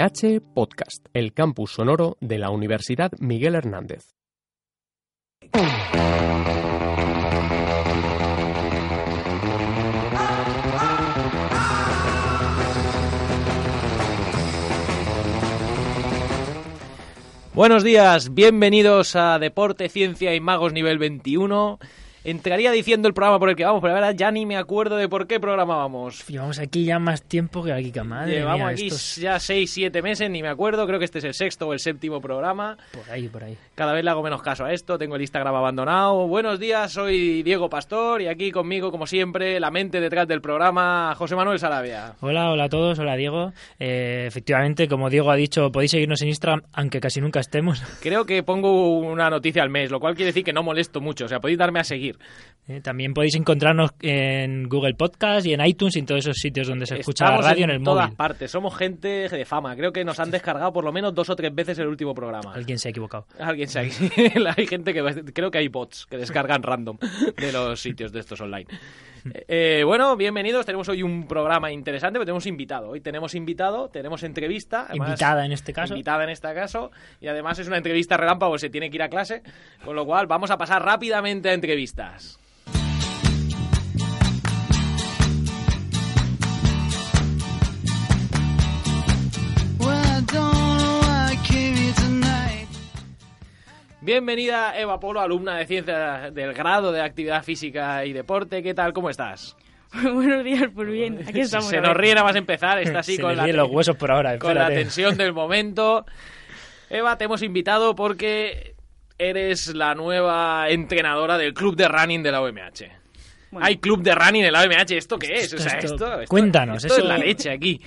UMH Podcast, el campus sonoro de la Universidad Miguel Hernández. Buenos días, bienvenidos a Deporte, Ciencia y Magos nivel 21. Entraría diciendo el programa por el que vamos, pero la verdad ya ni me acuerdo de por qué programa vamos. Llevamos aquí ya más tiempo que aquí, madre Llevamos mía, aquí estos- ya 6, 7 meses, ni me acuerdo. Creo que este es el sexto o el séptimo programa. Por ahí, por ahí. Cada vez le hago menos caso a esto, tengo el Instagram abandonado. Buenos días, soy Diego Pastor y aquí conmigo, como siempre, la mente detrás del programa, José Manuel Sarabia. Hola, hola a todos, hola Diego. Eh, efectivamente, como Diego ha dicho, podéis seguirnos en Instagram, aunque casi nunca estemos. Creo que pongo una noticia al mes, lo cual quiere decir que no molesto mucho, o sea, podéis darme a seguir. Eh, también podéis encontrarnos en Google Podcast y en iTunes y en todos esos sitios donde se escucha Estamos la radio en, en el todas móvil. partes, somos gente de fama. Creo que nos han descargado por lo menos dos o tres veces el último programa. Alguien se ha equivocado. Alguien sabe. hay gente que creo que hay bots que descargan random de los sitios de estos online. Eh, bueno, bienvenidos. Tenemos hoy un programa interesante, pero tenemos invitado. Hoy tenemos invitado, tenemos entrevista. además- Invitada en este caso. Invitada en este caso. Y además es una entrevista relámpago, se tiene que ir a clase. Con lo cual vamos a pasar rápidamente a entrevistas. Bienvenida Eva Polo, alumna de Ciencias del Grado de Actividad Física y Deporte. ¿Qué tal? ¿Cómo estás? Buenos días, pues bien, aquí estamos. Se nos ríe nada más empezar, está así se con la, los huesos por ahora. con la tensión del momento. Eva, te hemos invitado porque eres la nueva entrenadora del club de running de la OMH. Bueno. Hay club de running en la OMH, ¿esto qué es? Esto- o sea, esto- esto, esto- cuéntanos, esto eso- es la leche aquí.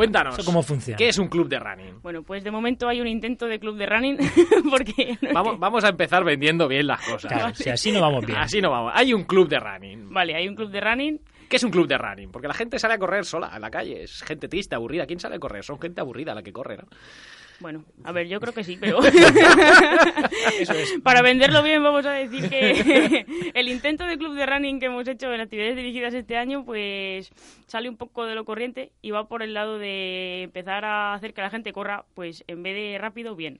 Cuéntanos. ¿Eso cómo funciona? ¿Qué es un club de running? Bueno, pues de momento hay un intento de club de running, porque... Vamos, vamos a empezar vendiendo bien las cosas. Claro, si así no vamos bien. Así no vamos. Hay un club de running. Vale, hay un club de running, ¿Qué es un club de running? Porque la gente sale a correr sola en la calle. Es gente triste, aburrida. ¿Quién sale a correr? Son gente aburrida la que corre, ¿no? Bueno, a ver, yo creo que sí, pero... Para venderlo bien vamos a decir que el intento de club de running que hemos hecho en actividades dirigidas este año, pues sale un poco de lo corriente y va por el lado de empezar a hacer que la gente corra, pues en vez de rápido, bien.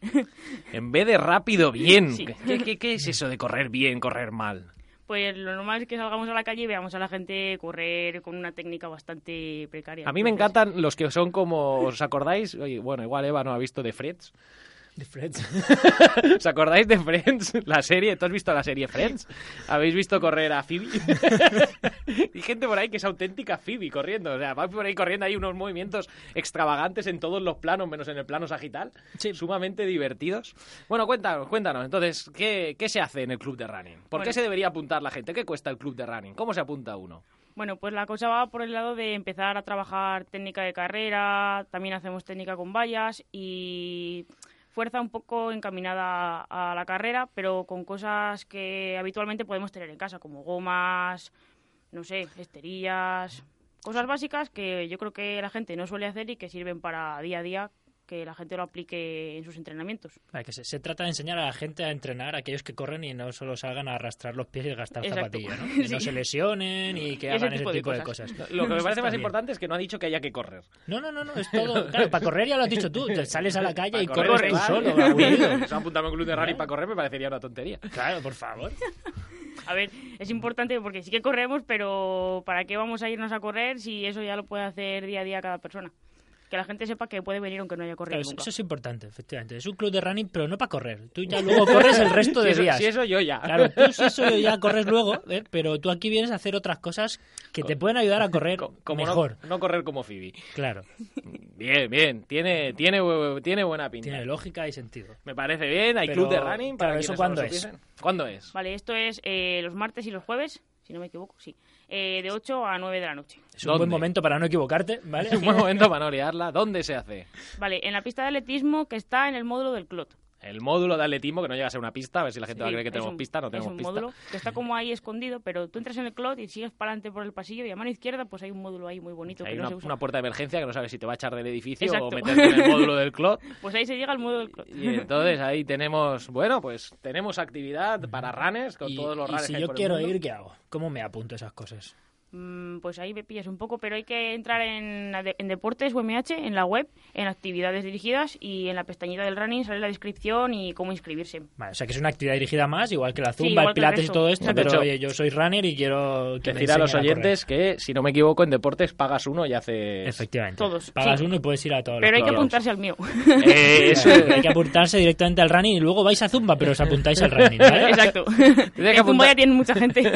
En vez de rápido, bien. Sí. ¿Qué, qué, qué es eso de correr bien, correr mal? Pues lo normal es que salgamos a la calle y veamos a la gente correr con una técnica bastante precaria. A mí me encantan los que son como, ¿os acordáis? Oye, bueno, igual Eva no ha visto de Friends. De Freds. ¿Os acordáis de Friends? La serie, ¿tú has visto la serie Friends? ¿Habéis visto correr a Phoebe? y gente por ahí que es auténtica Phoebe corriendo. O sea, va por ahí corriendo hay unos movimientos extravagantes en todos los planos, menos en el plano sagital. Sí. Sumamente divertidos. Bueno, cuéntanos, cuéntanos. Entonces, ¿qué, qué se hace en el club de running? ¿Por qué se debería apuntar la gente? ¿Qué cuesta el club de running? ¿Cómo se apunta uno? Bueno, pues la cosa va por el lado de empezar a trabajar técnica de carrera, también hacemos técnica con vallas y fuerza un poco encaminada a la carrera, pero con cosas que habitualmente podemos tener en casa, como gomas, no sé, esterillas, cosas básicas que yo creo que la gente no suele hacer y que sirven para día a día que la gente lo aplique en sus entrenamientos. Vale, que se, se trata de enseñar a la gente a entrenar a aquellos que corren y no solo salgan a arrastrar los pies y gastar Exacto. zapatillas, ¿no? Que no Sí. se lesionen y que Ese hagan tipo ese de tipo de cosas. cosas. Lo que me parece más bien. importante es que no ha dicho que haya que correr. No, no, no, no, es todo. Claro, para correr ya lo has dicho tú. te Sales a la calle Para y correr, corres tú claro. solo, aburrido. Se ha apuntado en un club de running para correr me parecería una tontería. Claro, por favor. A ver, es importante porque sí que corremos, pero ¿para qué vamos a irnos a correr si eso ya lo puede hacer día a día cada persona? Que la gente sepa que puede venir aunque no haya corrido Claro, eso, nunca. eso es importante, efectivamente. Es un club de running, pero no para correr. Tú ya luego corres el resto Si de eso, días. si eso yo ya. Claro, tú si eso ya corres luego, ¿eh? pero tú aquí vienes a hacer otras cosas que te pueden ayudar a correr Co- como mejor. No, correr como Phoebe. Claro, Bien, bien. Tiene, tiene, tiene buena pinta. tiene lógica y sentido. Me parece bien. Hay Pero, club de running. Para claro, ¿eso cuándo es? ¿Cuándo es? Vale, esto es eh, los martes y los jueves, si no me equivoco, sí. eh, de 8 a 9 de la noche. Es un buen ¿Dónde? momento para no equivocarte, ¿vale? Es un buen momento para no liarla. ¿Dónde se hace? Vale, en la pista de atletismo que está en el módulo del Clot. El módulo de atletismo, que no llega a ser una pista, a ver si la gente va a creer que es tenemos un- pista, no es tenemos un pista. módulo que está como ahí escondido, pero tú entras en el Clot y sigues para adelante por el pasillo y a mano izquierda pues hay un módulo ahí muy bonito Hay que no una, se usa. una puerta de emergencia que no sabes si te va a echar del edificio o meterte en el módulo del clot. Pues ahí se llega al módulo del Clot. Y entonces ahí tenemos, bueno, pues tenemos actividad para runners con Y, todos los y runners si que hay yo por el quiero mundo. ir, ¿qué hago? ¿Cómo me apunto esas cosas? Mm, Pues ahí me pillas un poco, pero hay que entrar en, en Deportes UMH, en la web, en actividades dirigidas y en la pestañita del running sale la descripción y cómo inscribirse. Vale, o sea que es una actividad dirigida más, igual que la zumba, el que el pilates y todo esto, pero hecho, oye, yo soy runner y quiero que me Decir a los oyentes que, si no me equivoco, en deportes pagas uno y haces... Efectivamente. Todos, Pagas sí. uno y puedes ir a todos Pero hay los que claro. apuntarse al mío. Eh, eso es- Hay que apuntarse directamente al running y luego vais a zumba, pero os apuntáis al running, ¿vale? Exacto. que En Zumba ya tienen mucha gente.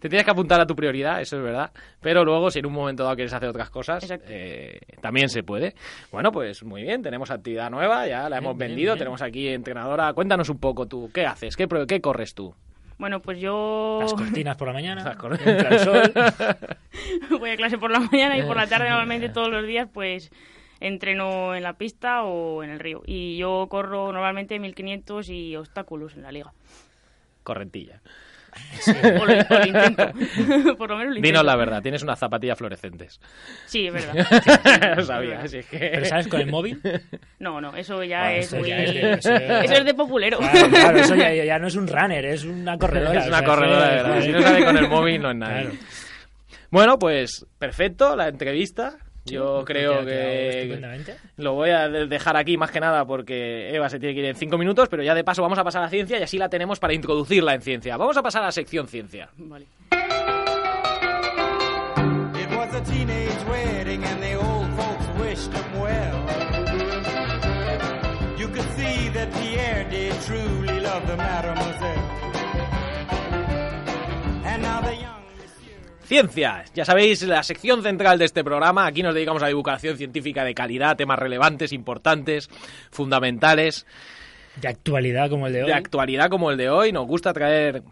Te tienes que apuntar a tu prioridad, eso es verdad. Pero luego, si en un momento dado quieres hacer otras cosas, eh, también se puede. Bueno, pues muy bien, tenemos actividad nueva, ya la hemos bien, vendido. bien. Tenemos aquí entrenadora. Cuéntanos un poco tú, ¿qué haces? ¿Qué, qué corres tú? Bueno, pues yo Las cortinas por la mañana, Las cor- entra el sol. voy a clase por la mañana y por la tarde normalmente todos los días pues entreno en la pista o en el río. Y yo corro normalmente 1500 y obstáculos en la liga. Correntilla. O lo, o lo intento. por lo menos lo intento. Dinos la verdad, tienes unas zapatillas fluorescentes. Sí, es verdad. Lo sabía, así es que... ¿Pero sabes con el móvil? No, no, eso ya Bueno, es eso muy... ya es de- eso- Eso es de populero. Claro, claro, eso ya, ya no es un runner, es una corredora. Es una o sea, corredora de verdad. Si no sabe con el móvil, no es nadie. Claro. Bueno, pues perfecto, la entrevista. Yo Sí, creo que estupendamente. lo voy a de- dejar aquí más que nada porque Eva se tiene que ir en cinco minutos, pero ya de paso vamos a pasar a ciencia y así la tenemos para introducirla en ciencia. Vamos a pasar a la sección ciencia. Vale. You could see that Pierre did truly love the mademoiselle. Ciencia, ya sabéis, la sección central de este programa. Aquí nos dedicamos a divulgación científica de calidad, temas relevantes, importantes, fundamentales. De actualidad como el de hoy. de actualidad como el de hoy. Nos gusta traer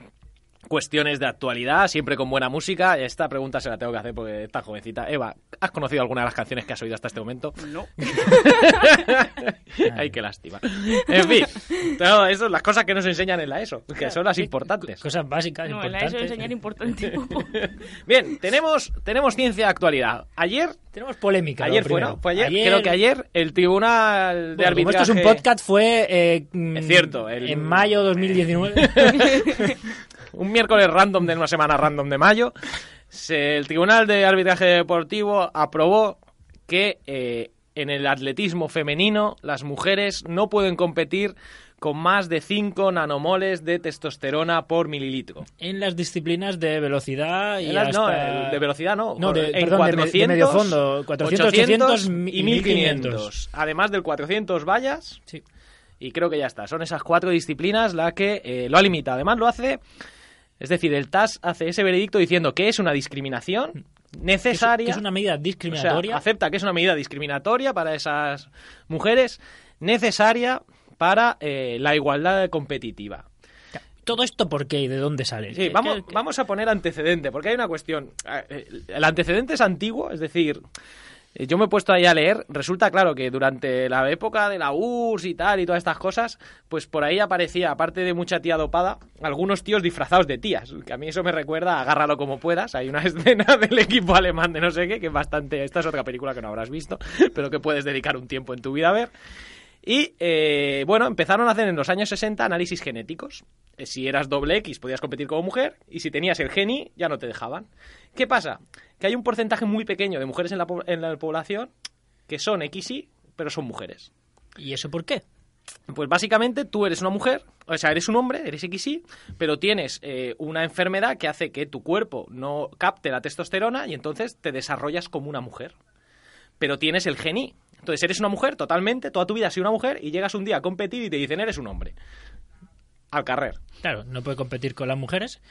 cuestiones de actualidad, siempre con buena música. Esta pregunta se la tengo que hacer porque está jovencita. Eva, ¿has conocido alguna de las canciones que has oído hasta este momento? No. Ay, qué lástima. En fin, todo eso, las cosas que nos enseñan en la ESO, que son las importantes. Cosas básicas, No, en la eso importantes. enseñar importante. Bien, tenemos, tenemos ciencia de actualidad. Ayer, Tenemos polémica. ayer fue, primero. ¿no? Fue ayer, creo que ayer, el Tribunal de Bueno, como Arbitraje... esto es un podcast, fue eh, mm, Es cierto, el- en mayo 2019. un miércoles random de una semana random de mayo, se- el Tribunal de Arbitraje Deportivo aprobó que eh, en el atletismo femenino las mujeres no pueden competir con más de 5 nanomoles de testosterona por mililitro. en las disciplinas de velocidad y las- No, hasta- de velocidad no. No, de- en perdón, de me- de medio fondo, 400, 800 y 1500. Además del 400 vallas Sí. y creo que ya está. Son esas cuatro disciplinas la que eh, lo ha limitado. Además lo hace, es decir, el TAS hace ese veredicto diciendo que es una discriminación Que es, necesaria. que es una medida o sea, discriminatoria. acepta que es una medida discriminatoria para esas mujeres, necesaria para eh, la igualdad competitiva. ¿Todo esto por qué y de dónde sale? Sí, ¿Qué- vamos, vamos a poner antecedente, porque hay una cuestión. Eh, El antecedente es antiguo, es decir, yo me he puesto ahí a leer. Resulta claro que durante la época de la URSS y tal y todas estas cosas, pues por ahí aparecía, aparte de mucha tía dopada, algunos tíos disfrazados de tías. Que a mí eso me recuerda Agárralo como puedas. Hay una escena del equipo alemán de no sé qué, que es bastante. Esta es otra película que no habrás visto, pero que puedes dedicar un tiempo en tu vida a ver. Y eh, bueno, empezaron a hacer en los años 60 análisis genéticos. Eh, Si eras doble X podías competir como mujer y si tenías el geni ya no te dejaban. ¿Qué pasa? Que hay un porcentaje muy pequeño de mujeres en la, en la población que son XY, pero son mujeres. ¿Y eso por qué? Pues básicamente tú eres una mujer, o sea, eres un hombre, eres XY, pero tienes eh, una enfermedad que hace que tu cuerpo no capte la testosterona y entonces te desarrollas como una mujer. Pero tienes el geni. Entonces eres una mujer totalmente, toda tu vida has sido una mujer y llegas un día a competir y te dicen eres un hombre. Al carrer. Claro, no puede competir con las mujeres,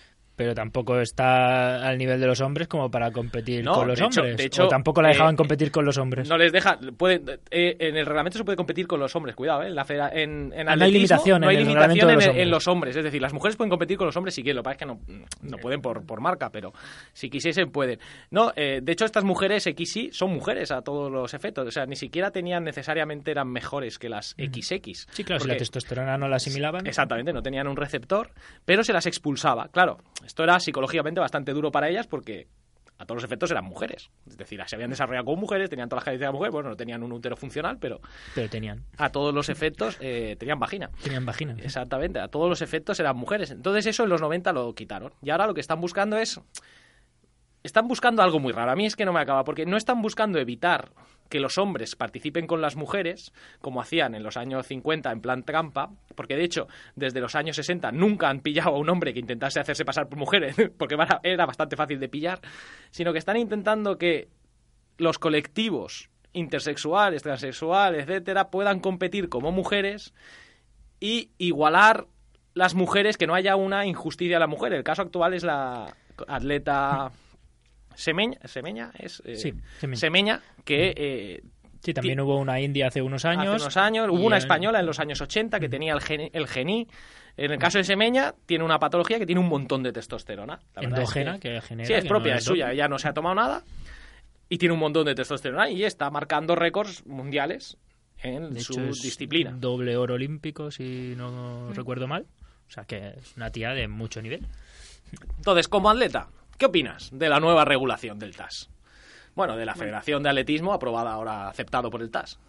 pero tampoco está al nivel de los hombres como para competir No, con los de hecho- hombres. de hecho, o tampoco la dejaban eh, competir con los hombres. No les deja. Pueden, eh, en el reglamento se puede competir con los hombres, cuidado, ¿eh? En, la federa- en, en Ah, no hay limitación no hay en limitación los en hombres. los hombres. Es decir, las mujeres pueden competir con los hombres si quieren. Lo que pasa es que no, no pueden por, por marca, pero si quisiesen pueden. No, eh, de hecho, estas mujeres XY son mujeres a todos los efectos. O sea, ni siquiera tenían necesariamente eran mejores que las XX. Sí, claro, si la testosterona no la asimilaban. Exactamente, no tenían un receptor, pero se las expulsaba. Claro, esto era psicológicamente bastante duro para ellas porque a todos los efectos eran mujeres. Es decir, se habían desarrollado como mujeres, tenían todas las características de mujer, bueno, no tenían un útero funcional, pero Pero tenían, a todos los efectos eh, tenían vagina. tenían vagina. Exactamente, a todos los efectos eran mujeres. Entonces eso en los 90 lo quitaron. Y ahora lo que están buscando es... Están buscando algo muy raro. A mí es que no me acaba, porque no están buscando evitar que los hombres participen con las mujeres, como hacían en los años 50 en plan trampa, porque de hecho desde los años 60 nunca han pillado a un hombre que intentase hacerse pasar por mujeres, porque era- bastante fácil de pillar, sino que están intentando que los colectivos intersexuales, transexuales, etcétera, puedan competir como mujeres y igualar las mujeres, que no haya una injusticia a la mujer. El caso actual es la atleta Semeña, Semeña es eh, Sí, Semeña. Semeña, que eh, Sí, también hubo una india hace unos años. hace unos años, hubo una española en los años 80 que tenía el, geni, el gení. En el caso de Semeña, tiene una patología que tiene un montón de testosterona. La verdad es endógena que, genera. Sí, es propia, no es suya. Ella no se ha tomado nada y tiene un montón de testosterona y está marcando récords mundiales en De su hecho, es disciplina. Doble oro olímpico, si no recuerdo mal. O sea, que es una tía de mucho nivel. Entonces, como atleta, ¿qué opinas de la nueva regulación del TAS? Bueno, de la Federación de Atletismo aprobada ahora, aceptado por el TAS.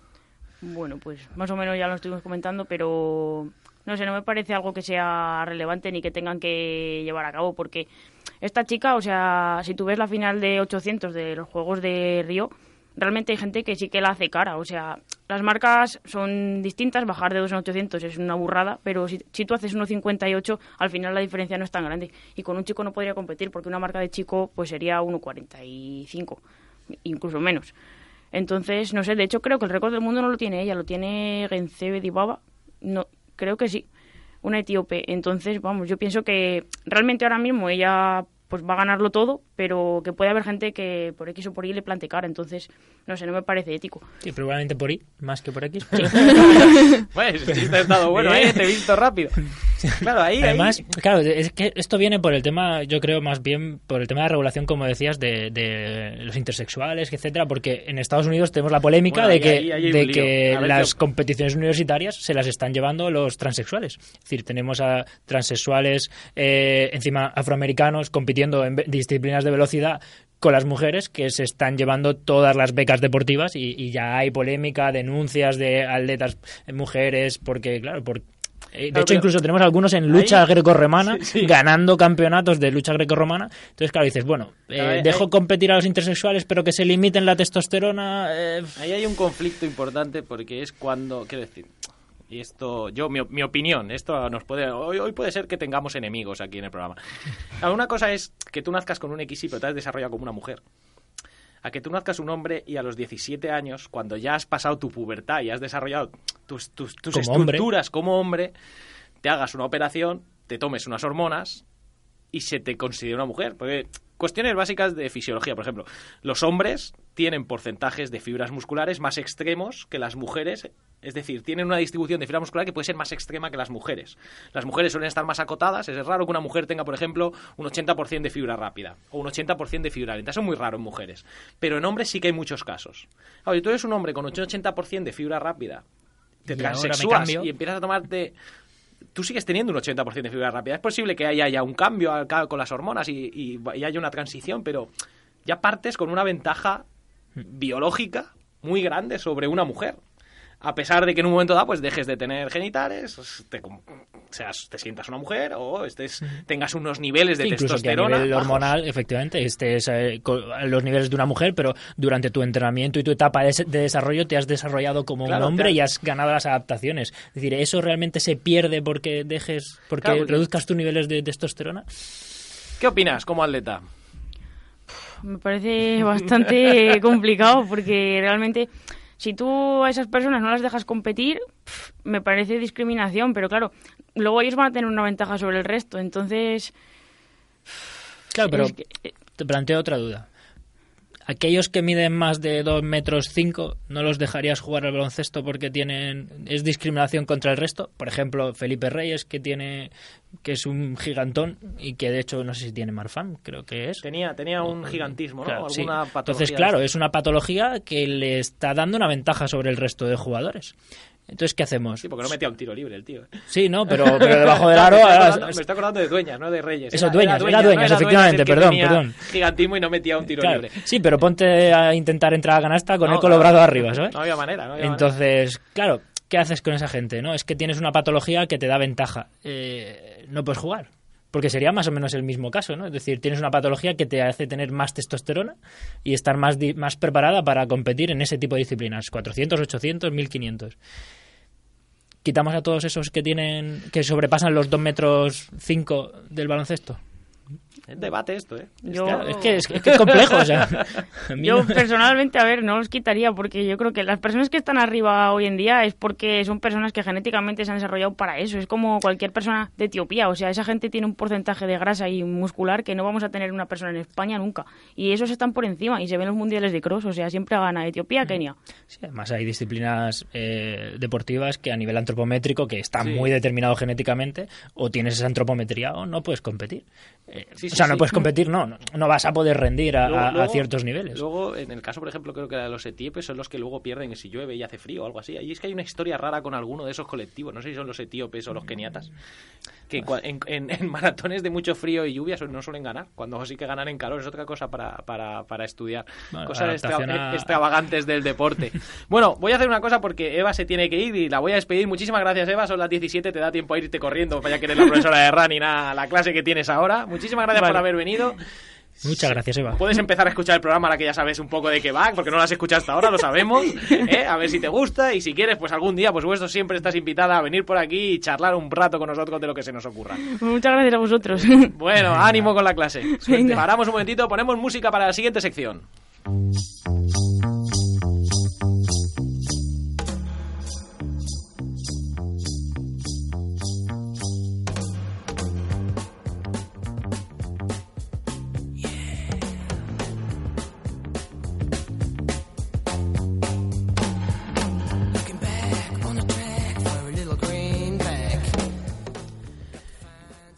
Bueno, pues más o menos ya lo estuvimos comentando, pero no sé, no me parece algo que sea relevante ni que tengan que llevar a cabo, porque esta chica, o sea, si tú ves la final de 800 de los Juegos de Río, realmente hay gente que sí que la hace cara, o sea, las marcas son distintas, bajar de 2 en 800 es una burrada, pero si, si tú haces 1,58, al final la diferencia no es tan grande, y con un chico no podría competir, porque una marca de chico pues sería 1,45, incluso menos. Entonces, no sé, de hecho creo que el récord del mundo no lo tiene ella, lo tiene Gencebe Dibaba. No, creo que sí, una etíope. Entonces, vamos, yo pienso que realmente ahora mismo ella pues va a ganarlo todo, pero que puede haber gente que por X o por Y le plante cara. Entonces, no sé, no me parece ético. Sí, probablemente por I, más que por X. Pues, el chiste ha estado bueno, ¿eh? Te he visto rápido. Claro, ahí... Además, ahí- claro, es que esto viene por el tema, yo creo más bien por el tema de regulación, como decías, de, de los intersexuales, etcétera, porque en Estados Unidos tenemos la polémica Bueno, de ahí- que, ahí- de que ver las competiciones universitarias se las están llevando los transexuales. Es decir, tenemos a transexuales, eh, encima afroamericanos, compitiendo en disciplinas de velocidad con las mujeres que se están llevando todas las becas deportivas y, y ya hay polémica, denuncias de atletas eh, mujeres, porque, claro, por, de Claro, hecho, incluso tenemos algunos en lucha grecorromana Sí, sí. ganando campeonatos de lucha grecorromana. Entonces, claro, dices, bueno, eh, ahí- dejo ahí- competir a los intersexuales, pero que se limiten la testosterona. eh, Ahí hay un conflicto importante porque es cuando, quiero decir, y esto, yo, mi, mi opinión, esto nos puede, hoy, hoy puede ser que tengamos enemigos aquí en el programa. Una cosa es que tú nazcas con un XY, pero te has desarrollado como una mujer. A que tú nazcas un hombre y a los 17 años, cuando ya has pasado tu pubertad y has desarrollado tus, tus, tus Como hombre. estructuras como hombre, te hagas una operación, te tomes unas hormonas y se te considera una mujer. Porque cuestiones básicas de fisiología, por ejemplo, los hombres tienen porcentajes de fibras musculares más extremos que las mujeres, es decir, tienen una distribución de fibra muscular que puede ser más extrema que las mujeres. Las mujeres suelen estar más acotadas, es raro que una mujer tenga, por ejemplo, un 80% de fibra rápida o un 80% de fibra lenta, eso es muy raro en mujeres, pero en hombres sí que hay muchos casos. Ahora, si tú eres un hombre con un 80% de fibra rápida, te Y transexúas y empiezas a tomarte tú sigues teniendo un 80% de fibra rápida. Es posible que haya ya un cambio con las hormonas y, y- y haya una transición, pero ya partes con una ventaja biológica muy grande sobre una mujer. A pesar de que en un momento dado pues dejes de tener genitales, te, com- seas, te sientas una mujer o estés, tengas unos niveles de sí, que a testosterona. nivel bajos. hormonal, efectivamente, estés eh, con- los niveles de una mujer, pero durante tu entrenamiento y tu etapa de, de desarrollo te has desarrollado como Claro, un hombre claro. y has ganado las adaptaciones. Es decir, ¿eso realmente se pierde porque dejes, porque Claro, porque- reduzcas tus niveles de testosterona? ¿Qué opinas como atleta? Me parece bastante complicado porque realmente si tú a esas personas no las dejas competir, me parece discriminación, pero claro, luego ellos van a tener una ventaja sobre el resto, entonces Claro, pero Es que, eh, te planteo otra duda. Aquellos que miden más de 2 metros 5, ¿no los dejarías jugar al baloncesto porque tienen es discriminación contra el resto? Por ejemplo, Felipe Reyes, que tiene que es un gigantón y que de hecho no sé si tiene Marfan, creo que es. Tenía, tenía un gigantismo, ¿no? Claro. Alguna patología. Entonces, claro, es una patología que le está dando una ventaja sobre el resto de jugadores. Entonces, ¿qué hacemos? Sí, porque no metía un tiro libre el tío. ¿eh? Sí, no, pero, pero debajo del aro... me, estoy acordando, me estoy acordando de Dueñas, no de Reyes. Eso, Era- Dueñas, era Dueñas, no efectivamente, perdón, tenía perdón. Gigantismo y no metía un tiro Claro, libre. sí, pero ponte a intentar entrar a canasta con No, el colobrado claro. arriba, ¿sabes? No había manera, no había Entonces, claro, ¿qué haces con esa gente? no Es que tienes una patología que te da ventaja. Eh, no puedes jugar. Porque sería más o menos el mismo caso, ¿no? Es decir, tienes una patología que te hace tener más testosterona y estar más, más preparada para competir en ese tipo de disciplinas. 400, 800, 1500. Quitamos a todos esos que tienen que sobrepasan los 2 metros 5 del baloncesto. Es debate esto, ¿eh? yo, Claro, es, que, es, que- es que es complejo, o sea. Yo no- personalmente, a ver, no los quitaría porque yo creo que las personas que están arriba hoy en día es porque son personas que genéticamente se han desarrollado para eso. Es como cualquier persona de Etiopía. O sea, esa gente tiene un porcentaje de grasa y muscular que no vamos a tener una persona en España nunca. Y esos están por encima y se ven los mundiales de cross. O sea, siempre gana Etiopía, Kenia. Sí, además hay disciplinas eh, deportivas que a nivel antropométrico, que está Sí. muy determinado genéticamente, o tienes esa antropometría o no puedes competir. Eh, Sí, sí, o sea, no sí. puedes competir, no, no, no vas a poder rendir a, Luego- a- a luego- ciertos niveles. Luego, en el caso, por ejemplo, creo que de los etíopes son los que luego pierden si llueve y hace frío o algo así. Y es que hay una historia rara con alguno de esos colectivos. No sé si son los etíopes o los keniatas. Que cua- en, en- en maratones de mucho frío y lluvia no suelen ganar. Cuando sí que ganan en calor es otra cosa para, para, para estudiar. Bueno, Cosas extra- a- extravagantes del deporte. bueno, voy a hacer una cosa porque Eva se tiene que ir y la voy a despedir. Muchísimas gracias, Eva. Son las 17, te da tiempo a irte corriendo, vaya que eres la profesora de running a la clase que tienes ahora. Muchísimas gracias. Por haber venido. Muchas gracias, Eva. Puedes empezar a escuchar el programa ahora que ya sabes un poco de qué va, porque no lo has escuchado hasta ahora, lo sabemos. ¿eh? A ver si te gusta y si quieres, pues algún día, pues supuesto, siempre estás invitada a venir por aquí y charlar un rato con nosotros de lo que se nos ocurra. Muchas gracias a vosotros. Bueno, ánimo con la clase. Paramos un momentito, ponemos música para la siguiente sección.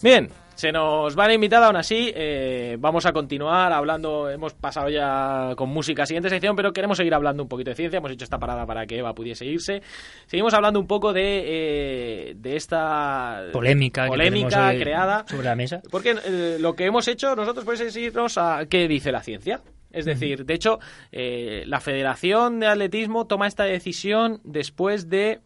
Bien, se nos va la invitada, aún así eh, vamos a continuar hablando, hemos pasado ya con música siguiente sección, pero queremos seguir hablando un poquito de ciencia, hemos hecho esta parada para que Eva pudiese irse. Seguimos hablando un poco de, eh, de esta Polémica, polémica creada. sobre la mesa. Porque eh, lo que hemos hecho nosotros pues es irnos a qué dice la ciencia. Es decir, de hecho, eh, la Federación de Atletismo toma esta decisión después de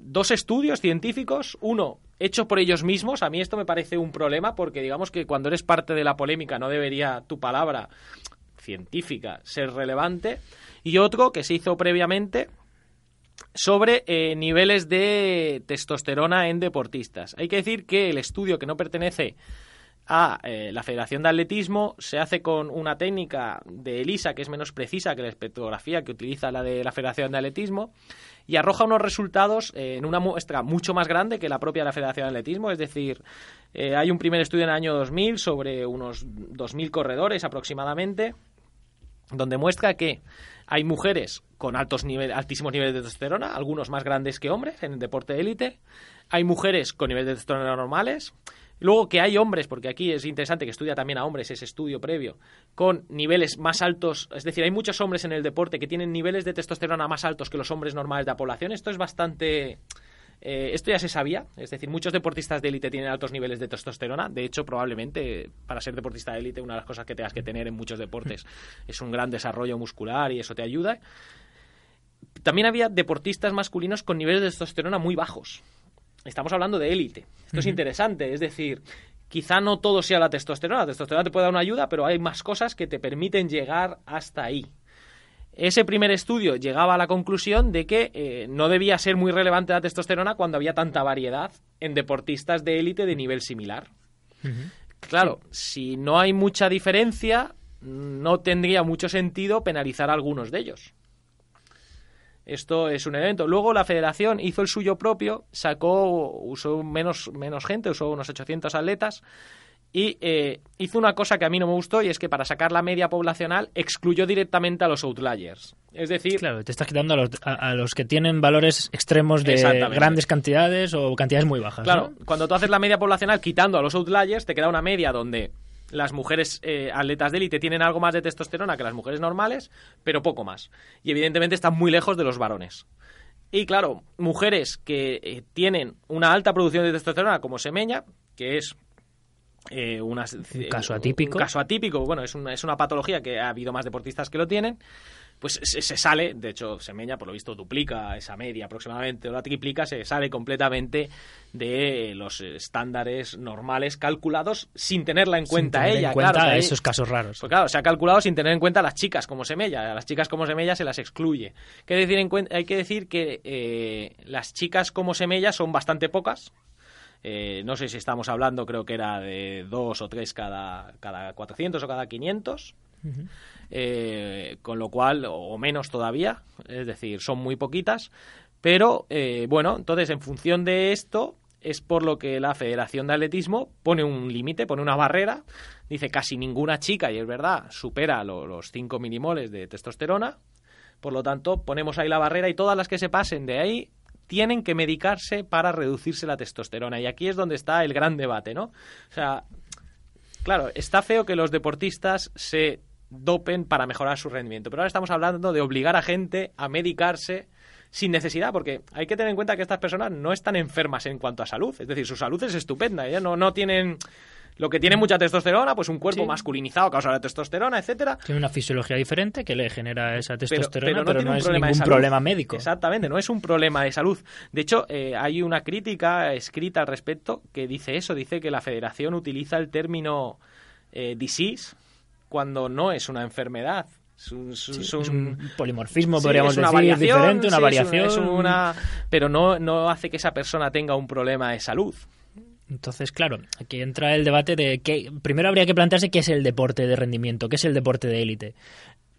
dos estudios científicos, uno hecho por ellos mismos, a mí esto me parece un problema porque digamos que cuando eres parte de la polémica no debería tu palabra científica ser relevante, y otro que se hizo previamente sobre eh, niveles de testosterona en deportistas. Hay que decir que el estudio que no pertenece a eh, la Federación de Atletismo se hace con una técnica de ELISA que es menos precisa que la espectrografía que utiliza la de la Federación de Atletismo y arroja unos resultados eh, en una muestra mucho más grande que la propia de la Federación de Atletismo, es decir, eh, hay un primer estudio en el año 2000 sobre unos 2.000 corredores aproximadamente donde muestra que hay mujeres con altos niveles, altísimos niveles de testosterona, algunos más grandes que hombres en el deporte de élite, hay mujeres con niveles de testosterona normales, luego que hay hombres, porque aquí es interesante que estudia también a hombres ese estudio previo, con niveles más altos, es decir, hay muchos hombres en el deporte que tienen niveles de testosterona más altos que los hombres normales de la población, esto es bastante... Eh, esto ya se sabía, es decir, muchos deportistas de élite tienen altos niveles de testosterona. De hecho, probablemente para ser deportista de élite, una de las cosas que tengas que tener en muchos deportes es un gran desarrollo muscular y eso te ayuda. También había deportistas masculinos con niveles de testosterona muy bajos. Estamos hablando de élite. Esto es interesante, es decir, quizá no todo sea la testosterona. La testosterona te puede dar una ayuda, pero hay más cosas que te permiten llegar hasta ahí. Ese primer estudio llegaba a la conclusión de que eh, no debía ser muy relevante la testosterona cuando había tanta variedad en deportistas de élite de nivel similar. Claro, si no hay mucha diferencia, no tendría mucho sentido penalizar a algunos de ellos. Esto es un evento. Luego la federación hizo el suyo propio, sacó, usó menos, menos gente, usó unos 800 atletas y eh, hizo una cosa que a mí no me gustó y es que para sacar la media poblacional excluyó directamente a los outliers. Es decir, Claro, te estás quitando a los, a, a los que tienen valores extremos de grandes cantidades o cantidades muy bajas. Claro, ¿no? cuando tú haces la media poblacional quitando a los outliers, te queda una media donde las mujeres eh, atletas de élite tienen algo más de testosterona que las mujeres normales, pero poco más. Y evidentemente están muy lejos de los varones. Y claro, mujeres que eh, tienen una alta producción de testosterona, como Semeña, que es eh, una- Un caso atípico. un caso atípico, bueno, es una, es una patología que ha habido más deportistas que lo tienen, pues se, se sale, de hecho Semeña por lo visto duplica esa media aproximadamente o la triplica, se sale completamente de los estándares normales calculados sin tenerla en Sin cuenta tener ella, en cuenta claro, o sea, esos casos raros. pues claro, se ha calculado sin tener en cuenta a las chicas como Semella. A las chicas como Semella se las excluye. ¿Qué decir en cuen- hay que decir que eh, las chicas como Semella son bastante pocas. Eh, no sé si estamos hablando, creo que era de dos o tres cada, cada 400 o cada 500. Eh, con lo cual, o menos todavía, es decir, son muy poquitas. Pero eh, bueno, entonces en función de esto es por lo que la Federación de Atletismo pone un límite, pone una barrera. Dice casi ninguna chica, y es verdad, supera lo- los 5 milimoles de testosterona. Por lo tanto, ponemos ahí la barrera y todas las que se pasen de ahí tienen que medicarse para reducirse la testosterona. Y aquí es donde está el gran debate, ¿no? O sea, Claro, está feo que los deportistas se dopen para mejorar su rendimiento, pero ahora estamos hablando de obligar a gente a medicarse sin necesidad, porque hay que tener en cuenta que estas personas no están enfermas en cuanto a salud, es decir, su salud es estupenda, ¿eh? no, no tienen lo que tiene mucha testosterona, pues un cuerpo Sí. masculinizado causa la testosterona, etcétera, Tiene una fisiología diferente que le genera esa testosterona, pero, pero no, tiene un es problema ningún problema médico. Exactamente, no es un problema de salud. De hecho, eh, hay una crítica escrita al respecto que dice eso, dice que la federación utiliza el término eh, disease cuando no es una enfermedad. Es un, es Sí, es es polimorfismo, Sí, podríamos es una decir, variación, diferente, una sí, es variación. es una- pero no, no hace que esa persona tenga un problema de salud. Entonces, claro, aquí entra el debate de que primero habría que plantearse qué es el deporte de rendimiento, qué es el deporte de élite,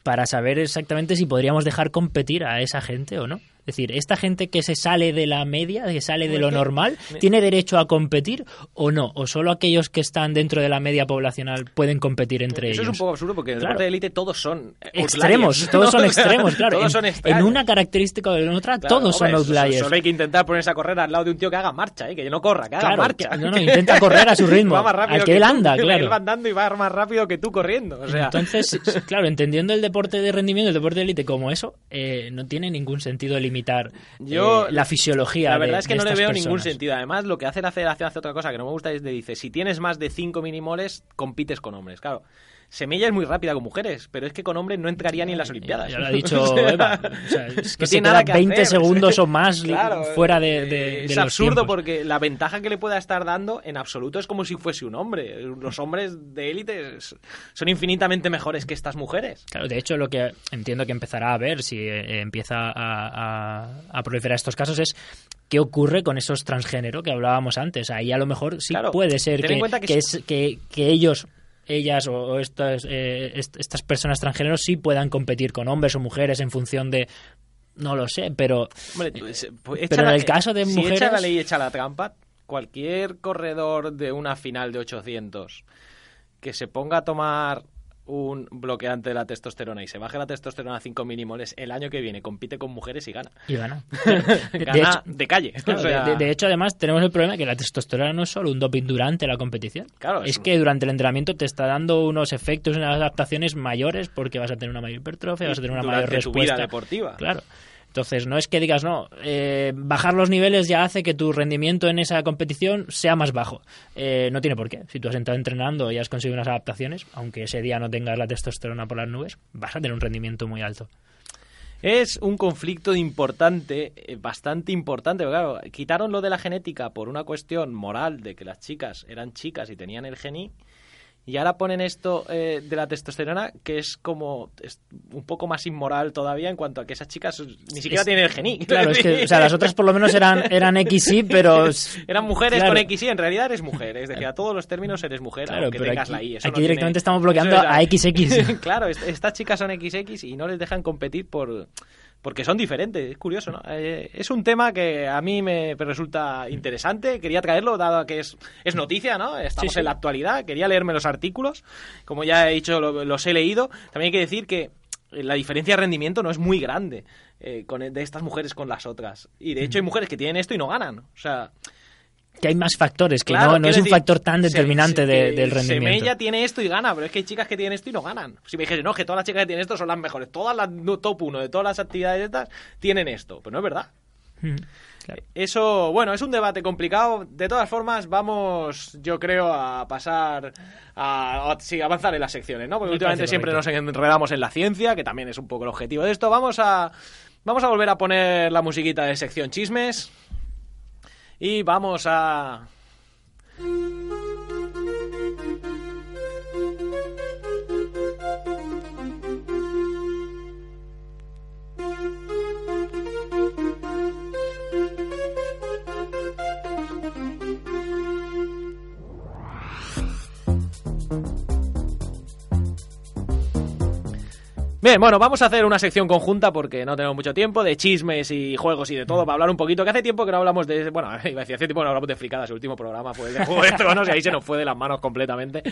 para saber exactamente si podríamos dejar competir a esa gente o no. Es decir, esta gente que se sale de la media, que sale de lo normal, ¿tiene derecho a competir o no? ¿O solo aquellos que están dentro de la media poblacional pueden competir entre Eso ellos? es un poco absurdo porque en el Claro. deporte de élite todos son Extremos, todos son extremos, claro. Todos en, son en extraños. una característica o en otra, Claro, todos son hombre, outliers. Solo hay que intentar ponerse a correr al lado de un tío que haga marcha, ¿eh? que no corra, que haga Claro, marcha. que- no, no, intenta correr a su ritmo, Va más rápido al que él tú. anda, claro. Él va andando y va más rápido que tú corriendo. O sea, Entonces, claro, entendiendo el deporte de rendimiento, el deporte de élite como eso, eh, no tiene ningún sentido Yo- eh, la fisiología. La de- verdad es que no le veo ningún sentido. Además, lo que hace la federación hace otra cosa que no me gusta es de dice, si tienes más de 5 minimoles, compites con hombres. Claro, Semilla es muy rápida con mujeres, pero es que con hombres no entraría ni en las Olimpiadas. Ya lo ha dicho Eva. O sea, es que no se tiene queda nada que 20 hacer. segundos o más Claro, fuera de, eh, de- Es de los absurdo porque la ventaja que le pueda estar dando en absoluto es como si fuese un hombre. Los hombres de élite es- son infinitamente mejores que estas mujeres. Claro, de hecho, lo que entiendo que empezará a ver si eh, empieza a, a- a proliferar estos casos es qué ocurre con esos transgénero que hablábamos antes. Ahí a lo mejor sí Claro, puede ser es- que- que ellos ellas o, o estas, eh, est- estas personas transgénero sí puedan competir con hombres o mujeres en función de no lo sé pero Hombre, pues, pues, pero en el caso de si mujeres- echa la ley y echa la trampa, cualquier corredor de una final de 800 que se ponga a tomar un bloqueante de la testosterona y se baje la testosterona a 5 milimoles, el año que viene compite con mujeres y gana. y gana de, Gana de hecho, de calle. claro, O sea, de- de- de hecho, además tenemos el problema que la testosterona no es solo un doping durante la competición Claro, es es- que durante el entrenamiento te está dando unos efectos unas adaptaciones mayores porque vas a tener una mayor hipertrofia vas a tener una mayor durante tu respuesta vida deportiva. Claro. Entonces, no es que digas, no, eh, bajar los niveles ya hace que tu rendimiento en esa competición sea más bajo. Eh, no tiene por qué. Si tú has entrado entrenando y has conseguido unas adaptaciones, aunque ese día no tengas la testosterona por las nubes, vas a tener un rendimiento muy alto. Es un conflicto importante, eh, bastante importante. Claro, quitaron lo de la genética por una cuestión moral de que las chicas eran chicas y tenían el geni. Y ahora ponen esto eh, de la testosterona, que es como es un poco más inmoral todavía en cuanto a que esas chicas ni siquiera Es- tienen el geni. Claro, es que o sea, las otras por lo menos eran, eran XY, pero... Eran mujeres Claro. con XY, en realidad eres mujer. Es decir, a todos los términos eres mujer, Claro, aunque pero tengas aquí- la I. Eso aquí no directamente tiene- estamos bloqueando Eso a XX. claro, est- estas chicas son XX y no les dejan competir por porque son diferentes, es curioso, ¿no? Eh, es un tema que a mí me resulta interesante, quería traerlo, dado que es, es noticia, ¿no? Estamos Sí, sí. en la actualidad, quería leerme los artículos, como ya he dicho, lo- los he leído. También hay que decir que la diferencia de rendimiento no es muy grande eh, con, de estas mujeres con las otras. Y de hecho hay mujeres que tienen esto y no ganan. O sea, Que hay más factores, que Claro, no, no es un decir, factor tan se- determinante se- de- que del rendimiento. Semella tiene esto y gana, pero es que hay chicas que tienen esto y no ganan. Si me dijese, no, que todas las chicas que tienen esto son las mejores, todas las top 1 de todas las actividades estas tienen esto. Pues no es verdad. Mm, claro. Eso, bueno, es un debate complicado. De todas formas, vamos, yo creo, a pasar a, a- sí, avanzar en las secciones, ¿no? Porque Me últimamente siempre nos enredamos en la ciencia, que también es un poco el objetivo de esto. Vamos a, vamos a volver a poner la musiquita de sección chismes. Y vamos a. Bien, bueno, vamos a hacer una sección conjunta porque no tenemos mucho tiempo de chismes y juegos y de todo para hablar un poquito. Que hace tiempo que no hablamos de. Bueno, iba a decir, hace tiempo que no hablamos de fricadas. El último programa fue el de Juego de Tronos y ahí se nos fue de las manos completamente.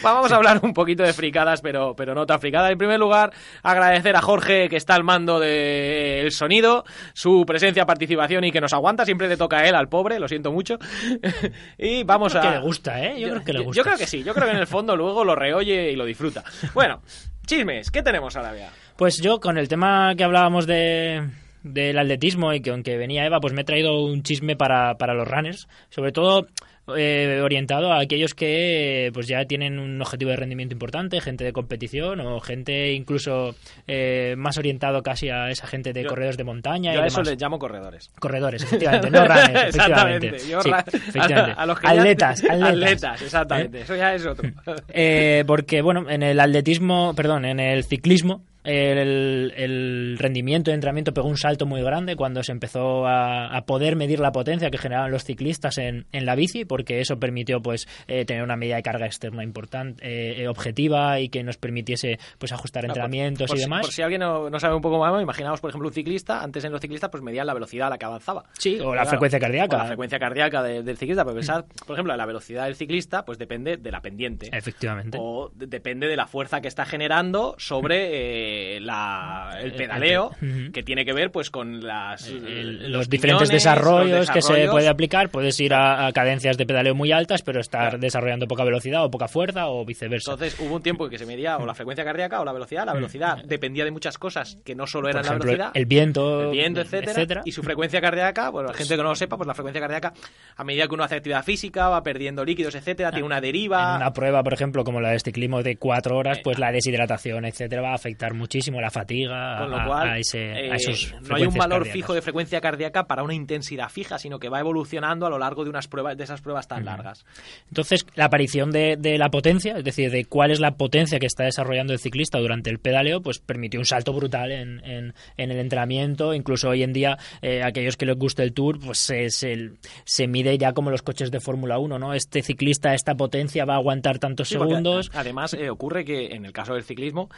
Vamos a hablar un poquito de fricadas, pero, pero no tan fricadas. En primer lugar, agradecer a Jorge que está al mando del sonido, su presencia, participación y que nos aguanta. Siempre le toca a él, al pobre, lo siento mucho. y vamos Creo a. que le gusta, ¿eh? Yo creo que le yo- gusta. Yo creo que sí, yo creo que en el fondo luego lo reoye y lo disfruta. Bueno, chismes, ¿qué tenemos ya? Pues yo, con el tema que hablábamos de del atletismo y que aunque venía Eva, pues me he traído un chisme para, para los runners, sobre todo eh, orientado a aquellos que pues ya tienen un objetivo de rendimiento importante, gente de competición o gente incluso eh, más orientado casi a esa gente de Yo- corredores de montaña Yo y a eso les llamo corredores. Corredores, efectivamente, no runners, efectivamente. Exactamente. Yo Sí, ra- efectivamente. a, a los que ya- atletas, atletas. Atletas, exactamente. Eso ya es otro. Eh, porque, bueno, en el atletismo, perdón, en el ciclismo, el, el rendimiento de entrenamiento pegó un salto muy grande cuando se empezó a, a poder medir la potencia que generaban los ciclistas en, en la bici, porque eso permitió pues eh, tener una medida de carga externa importante, eh, objetiva y que nos permitiese pues ajustar entrenamientos por y si- demás. por si alguien no, no sabe un poco más, imaginaos, por ejemplo, un ciclista. Antes en los ciclistas pues medían la velocidad a la que avanzaba. Sí, o la Claro, frecuencia cardíaca. o la frecuencia cardíaca de- del ciclista. Pensad, por ejemplo, la velocidad del ciclista pues depende de la pendiente. Efectivamente. O de- depende de la fuerza que está generando sobre eh, la, el El- pedaleo, que tiene que ver pues con las El- los los diferentes piñones, desarrollos, los que se puede aplicar. Puedes ir a, a cadencias de pedaleo muy altas, pero estar desarrollando poca velocidad o poca fuerza o viceversa. Entonces hubo un tiempo en que se medía o la frecuencia cardíaca o la velocidad. La velocidad dependía de muchas cosas que no solo eran la velocidad. el viento, el viento, etcétera, etcétera. Y su frecuencia cardíaca, bueno, la gente que no lo sepa, pues la frecuencia cardíaca, a medida que uno hace actividad física, va perdiendo líquidos, etcétera, tiene una deriva. En una prueba, por ejemplo, como la de ciclismo de cuatro horas, Eh, pues la deshidratación, etcétera, va a afectar muchísimo la fatiga Con lo a, cual, a ese- a eh, esos no hay un valor cardíacas. fijo de frecuencia cardíaca para una intensidad fija, sino que va evolucionando a lo largo de unas pruebas, de esas pruebas tan largas. Entonces, la aparición de, de la potencia, es decir, de cuál es la potencia que está desarrollando el ciclista durante el pedaleo, pues permitió un salto brutal en, en- en el entrenamiento. Incluso hoy en día, eh, aquellos que les guste el Tour, pues se, se- se mide ya como los coches de Fórmula 1, ¿no? Este ciclista, esta potencia va a aguantar tantos Sí, segundos. Además, eh, ocurre que en el caso del ciclismo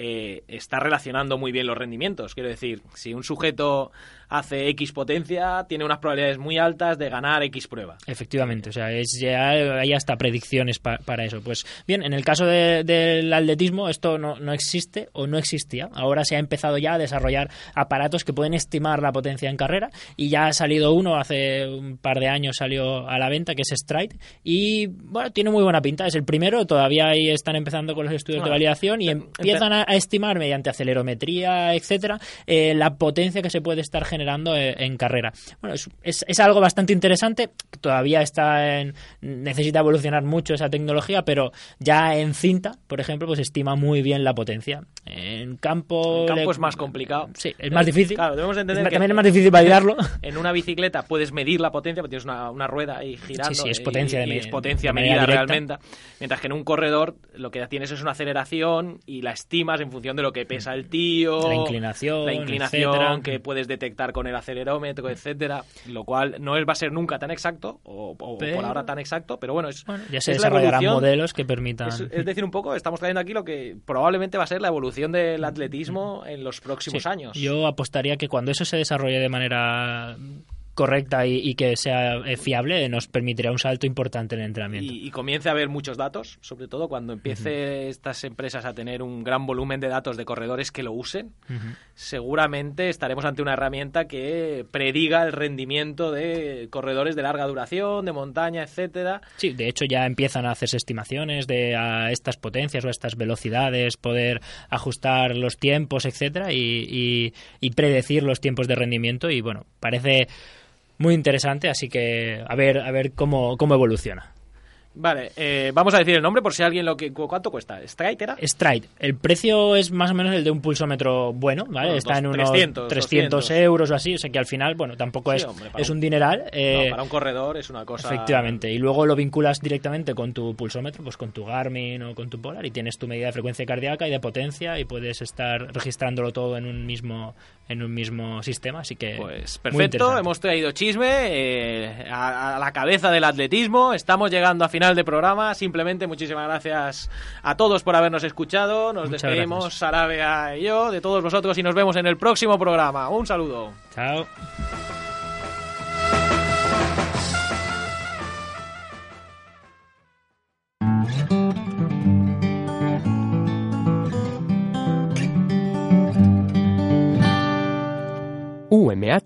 eh, está relacionando muy bien los rendimientos. Quiero decir, si un sujeto hace X potencia, tiene unas probabilidades muy altas de ganar X prueba. Efectivamente, o sea, es ya hay hasta predicciones pa- para eso. Pues bien, en el caso de- del atletismo esto no, no existe o no existía. Ahora se ha empezado ya a desarrollar aparatos que pueden estimar la potencia en carrera y ya ha salido uno hace un par de años salió a la venta que es Stride y bueno, tiene muy buena pinta. Es el primero, todavía ahí están empezando con los estudios de Bueno, validación y em- empiezan a, a estimar mediante acelerometría, etcétera, eh, la potencia que se puede estar generando eh, en carrera. Bueno, es, es- es algo bastante interesante. Todavía está en, necesita evolucionar mucho esa tecnología, pero ya en cinta, por ejemplo, pues estima muy bien la potencia. En campo, En campo le- es más complicado. Sí, es más difícil. Claro, debemos entender que también es más difícil validarlo. en una bicicleta puedes medir la potencia, porque tienes una, una rueda ahí girando. Sí, sí, es y- potencia de y es potencia de medida realmente. Mientras que en un corredor lo que tienes es una aceleración y la estimas en función de lo que pesa el tío La inclinación, la inclinación etcétera. que puedes detectar con el acelerómetro, etcétera, lo cual no va a ser nunca tan exacto, o, o Pero- por ahora tan exacto, pero bueno, es, Bueno, ya se es la desarrollarán modelos que permitan. es, es decir, un poco, estamos trayendo aquí lo que probablemente va a ser la evolución del atletismo en los próximos Sí, años. Yo apostaría que cuando eso se desarrolle de manera correcta y, y que sea eh, fiable, nos permitirá un salto importante en el entrenamiento. y, y comience a haber muchos datos, sobre todo cuando empiece estas empresas a tener un gran volumen de datos de corredores que lo usen, seguramente estaremos ante una herramienta que prediga el rendimiento de corredores de larga duración, de montaña, etcétera. Sí, de hecho ya empiezan a hacerse estimaciones de a estas potencias o a estas velocidades, poder ajustar los tiempos, etcétera, y, y- y predecir los tiempos de rendimiento. Y bueno, parece muy interesante, así que a ver, a ver cómo, cómo evoluciona. Vale, eh, vamos a decir el nombre por si alguien lo que... ¿cu- ¿Cuánto cuesta? ¿Stride era? Stride, el precio es más o menos el de un pulsómetro bueno, ¿vale? Bueno, Está dos- en unos 300, 300, 200. euros o así, o sea que al final, bueno, tampoco Sí, es, hombre, es un- un dineral. eh, No, para un corredor es una cosa... Efectivamente, y luego lo vinculas directamente con tu pulsómetro, pues con tu Garmin o con tu Polar y tienes tu medida de frecuencia cardíaca y de potencia y puedes estar registrándolo todo en un mismo en un mismo sistema, así que Pues perfecto, hemos traído chisme eh, a, a la cabeza del atletismo. Estamos llegando a final de programa. Simplemente muchísimas gracias a todos por habernos escuchado. Nos Muchas despedimos, gracias. Sarabia y yo, de todos vosotros y nos vemos en el próximo programa. Un saludo. Chao.